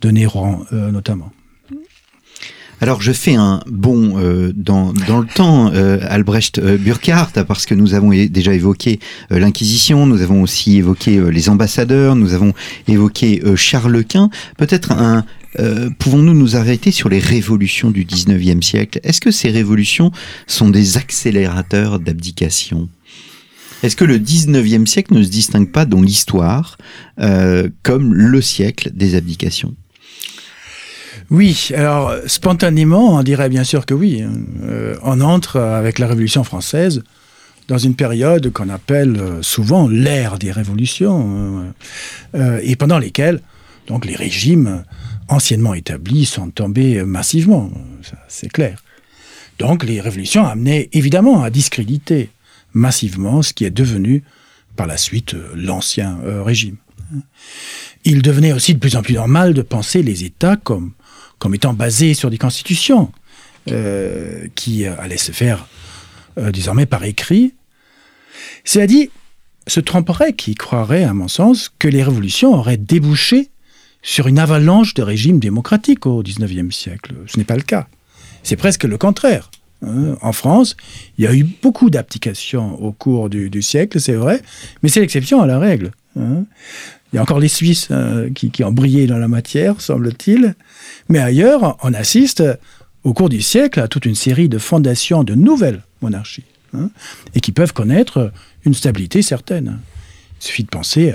S3: de Néron notamment.
S2: Alors je fais un bond euh, dans, dans, le temps, euh, Albrecht euh, Burkhardt, parce que nous avons déjà évoqué l'Inquisition, nous avons aussi évoqué les ambassadeurs, nous avons évoqué Charles Quint. Peut-être un, pouvons-nous nous arrêter sur les révolutions du 19e siècle? Est-ce que ces révolutions sont des accélérateurs d'abdication? Est-ce que le 19e siècle ne se distingue pas dans l'histoire comme le siècle des abdications?
S3: Oui, alors spontanément, on dirait bien sûr que oui. Euh, on entre avec la Révolution française dans une période qu'on appelle euh, souvent l'ère des révolutions, euh, et pendant lesquelles donc les régimes anciennement établis sont tombés massivement, c'est clair. Donc les révolutions amenaient évidemment à discréditer massivement ce qui est devenu par la suite l'ancien régime. Il devenait aussi de plus en plus normal de penser les États comme comme étant basé sur des constitutions euh, qui euh, allaient se faire euh, désormais par écrit. À dire, se tromperait qui croirait, à mon sens, que les révolutions auraient débouché sur une avalanche de régimes démocratiques au XIXe siècle. Ce n'est pas le cas. C'est presque le contraire. Hein. En France, il y a eu beaucoup d'abdications au cours du, siècle, c'est vrai, mais c'est l'exception à la règle. Hein. Il y a encore les Suisses euh, qui, ont brillé dans la matière, semble-t-il. Mais ailleurs, on assiste au cours du siècle à toute une série de fondations de nouvelles monarchies, hein, et qui peuvent connaître une stabilité certaine. Il suffit de penser,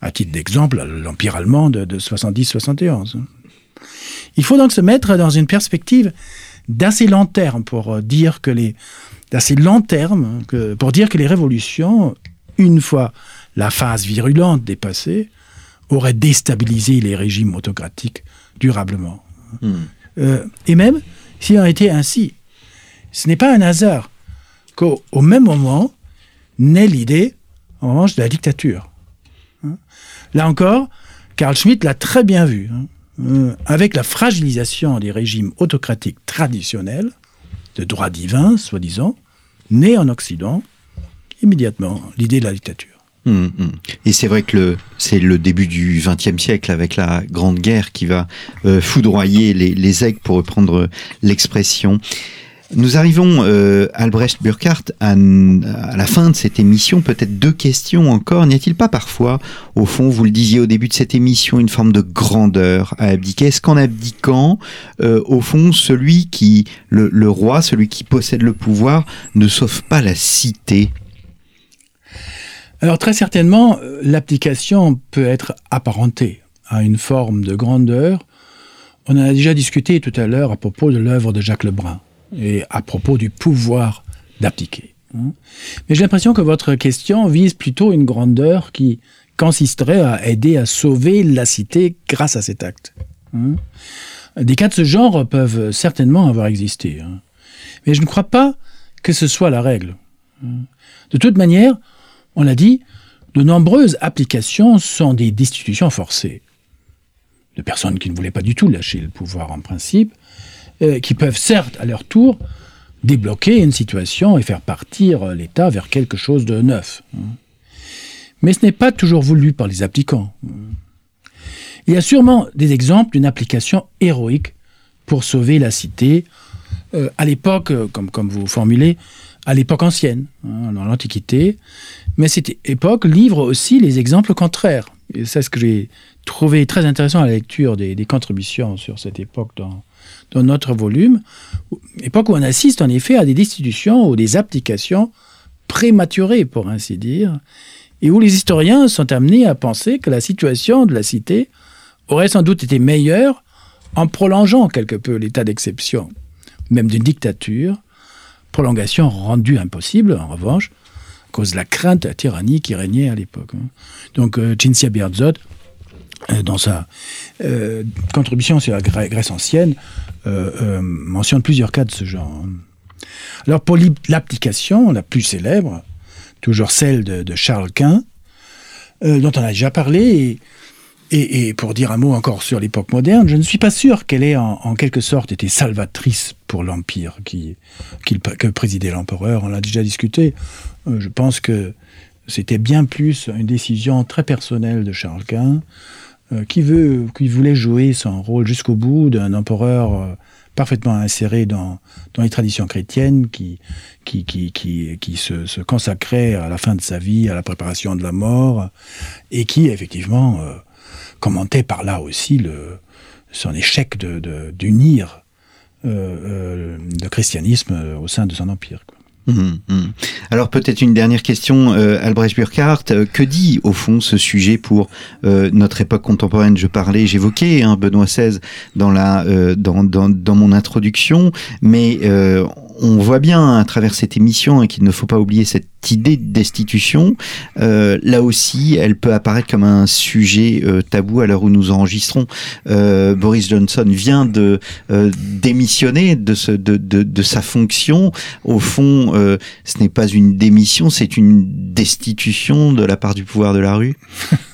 S3: à, titre d'exemple, à l'Empire allemand de, 70-71. Il faut donc se mettre dans une perspective d'assez long terme pour dire que les d'assez long terme pour dire que les révolutions, une fois la phase virulente dépassée, aurait déstabilisé les régimes autocratiques durablement. Hmm. Euh, et même s'il en était ainsi, ce n'est pas un hasard qu'au même moment naît l'idée, en revanche, de la dictature. Hein. Là encore, Karl Schmitt l'a très bien vu. Hein. Euh, avec la fragilisation des régimes autocratiques traditionnels, de droit divin, soi-disant, naît en Occident immédiatement l'idée de la dictature.
S2: Et c'est vrai que c'est le début du XXe siècle avec la Grande Guerre qui va euh, foudroyer les, les pour reprendre l'expression. Nous arrivons, euh, Albrecht Burkhardt, à, la fin de cette émission. Peut-être deux questions encore. N'y a-t-il pas parfois, au fond, vous le disiez au début de cette émission, une forme de grandeur à abdiquer? Est-ce qu'en abdiquant, euh, au fond, celui qui, le roi, celui qui possède le pouvoir, ne sauve pas la cité?
S3: Alors très certainement, euh, l'application peut être apparentée à une forme de grandeur. On en a déjà discuté tout à l'heure à propos de l'œuvre de Jacques Lebrun et à propos du pouvoir d'appliquer. Hein. Mais j'ai l'impression que votre question vise plutôt une grandeur qui consisterait à aider à sauver la cité grâce à cet acte. Hein. Des cas de ce genre peuvent certainement avoir existé. Hein. Mais je ne crois pas que ce soit la règle. De toute manière, on l'a dit, de nombreuses applications sont des destitutions forcées de personnes qui ne voulaient pas du tout lâcher le pouvoir en principe, euh, qui peuvent certes à leur tour débloquer une situation et faire partir l'État vers quelque chose de neuf. Mais ce n'est pas toujours voulu par les applicants. Il y a sûrement des exemples d'une application héroïque pour sauver la cité. Euh, à l'époque, comme, comme vous formulez, à l'époque ancienne, hein, dans l'Antiquité, mais cette époque livre aussi les exemples contraires. Et c'est ce que j'ai trouvé très intéressant à la lecture des, contributions sur cette époque dans, dans, notre volume. Époque où on assiste en effet à des destitutions ou des applications prématurées, pour ainsi dire, et où les historiens sont amenés à penser que la situation de la cité aurait sans doute été meilleure en prolongeant quelque peu l'état d'exception, même d'une dictature, prolongation rendue impossible, en revanche, cause de la crainte de la tyrannie qui régnait à l'époque. Hein. Donc euh, Cinzia Berzot, euh, dans sa euh, contribution sur la Grèce ancienne, mentionne plusieurs cas de ce genre. Hein. Alors pour l'application la plus célèbre, toujours celle de, Charles Quint, dont on a déjà parlé, pour dire un mot encore sur l'époque moderne, je ne suis pas sûr qu'elle ait en, quelque sorte été salvatrice pour l'Empire qui, que présidait l'empereur. On l'a déjà discuté. Euh, je pense que c'était bien plus une décision très personnelle de Charles Quint, euh, qui, veut, qui voulait jouer son rôle jusqu'au bout d'un empereur euh, parfaitement inséré dans, dans, les traditions chrétiennes, qui, qui, qui, qui, qui se, se, consacrait à la fin de sa vie, à la préparation de la mort, et qui, effectivement, commentait par là aussi son échec d'unir de, de, le christianisme au sein de son empire.
S2: Hum, hum. Alors peut-être une dernière question, euh, Albrecht Burkhardt. Euh, que dit au fond ce sujet pour euh, notre époque contemporaine? Je parlais, j'évoquais hein, Benoît XVI dans, la, dans, dans, dans, mon introduction, mais on voit bien à travers cette émission hein, qu'il ne faut pas oublier cette idée de destitution. Euh, là aussi, elle peut apparaître comme un sujet euh, tabou à l'heure où nous enregistrons. Euh, Boris Johnson vient de démissionner de, ce, de, de, de, sa fonction. Au fond, ce n'est pas une démission, c'est une destitution de la part du pouvoir de la rue.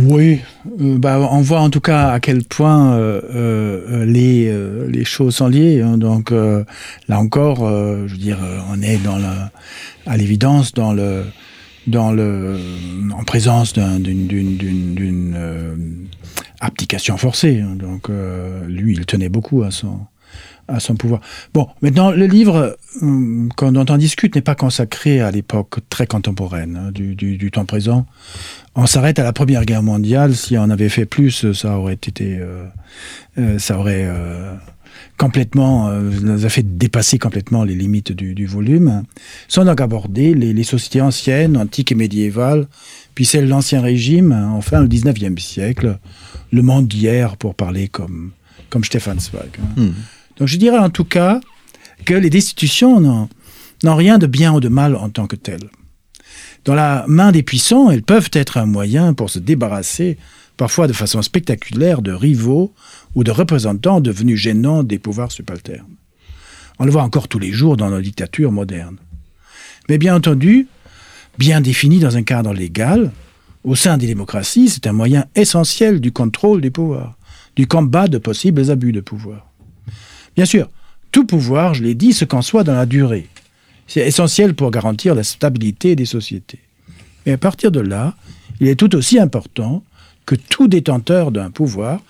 S3: Oui, euh, bah, on voit en tout cas à quel point euh, euh, les, les choses sont liées. Hein. donc là encore, je veux dire, on est dans la, à l'évidence dans le, dans le, en présence d'une abdication forcée. Hein. donc lui, il tenait beaucoup à son, à son pouvoir. Bon, maintenant, le livre dont on discute n'est pas consacré à l'époque très contemporaine hein, du, temps présent on s'arrête à la Première Guerre mondiale. Si on avait fait plus, ça aurait été, euh, euh, ça aurait euh, complètement, nous a fait dépasser complètement les limites du, volume. Sans donc aborder les, sociétés anciennes, antiques et médiévales, puis celles de l'Ancien Régime, enfin le 19e siècle, le monde d'hier, pour parler comme, comme Stefan Zweig. Hein. Hmm. Donc je dirais en tout cas que les destitutions n'ont rien de bien ou de mal en tant que telles. Dans la main des puissants, elles peuvent être un moyen pour se débarrasser, parfois de façon spectaculaire, de rivaux ou de représentants devenus gênants des pouvoirs subalternes. On le voit encore tous les jours dans nos dictatures modernes. Mais bien entendu, bien défini dans un cadre légal, au sein des démocraties, c'est un moyen essentiel du contrôle des pouvoirs, du combat de possibles abus de pouvoir. Bien sûr, tout pouvoir, je l'ai dit, se conçoit dans la durée. C'est essentiel pour garantir la stabilité des sociétés. Et à partir de là, il est tout aussi important que tout détenteur d'un pouvoir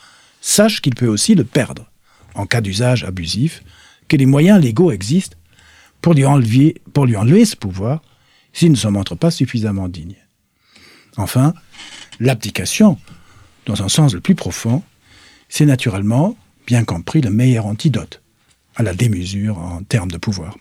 S3: sache qu'il peut aussi le perdre, en cas d'usage abusif, que les moyens légaux existent pour lui enlever, pour lui enlever ce pouvoir s'il ne se montre pas suffisamment digne. Enfin, l'abdication, dans un sens le plus profond, c'est naturellement, bien compris, le meilleur antidote à la démesure en termes de pouvoir.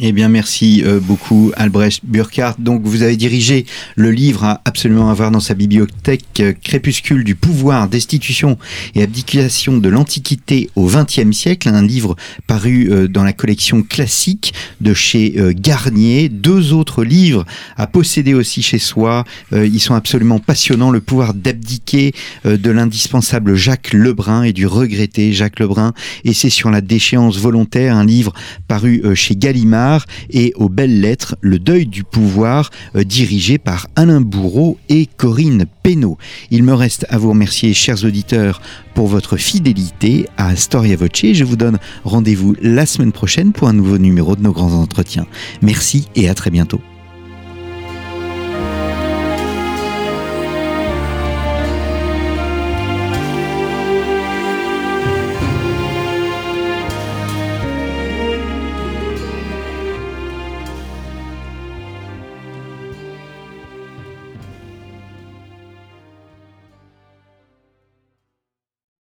S2: Eh bien, merci euh, beaucoup, Albrecht Burkhardt. Donc, vous avez dirigé le livre à absolument avoir dans sa bibliothèque euh, Crépuscule du pouvoir, destitution et abdication de l'Antiquité au XXe siècle, un livre paru euh, dans la collection classique de chez Garnier. Deux autres livres à posséder aussi chez soi. ils sont absolument passionnants. Le pouvoir d'abdiquer de l'indispensable Jacques Lebrun et du regretté Jacques Lebrun. Et c'est sur la déchéance volontaire, un livre paru chez Gallimard et aux belles lettres Le deuil du pouvoir euh, dirigé par Alain Bourreau et Corinne Pénaud. Il me reste à vous remercier chers auditeurs pour votre fidélité à Storia Voce. Je vous donne rendez-vous la semaine prochaine pour un nouveau numéro de nos grands entretiens. Merci et à très bientôt.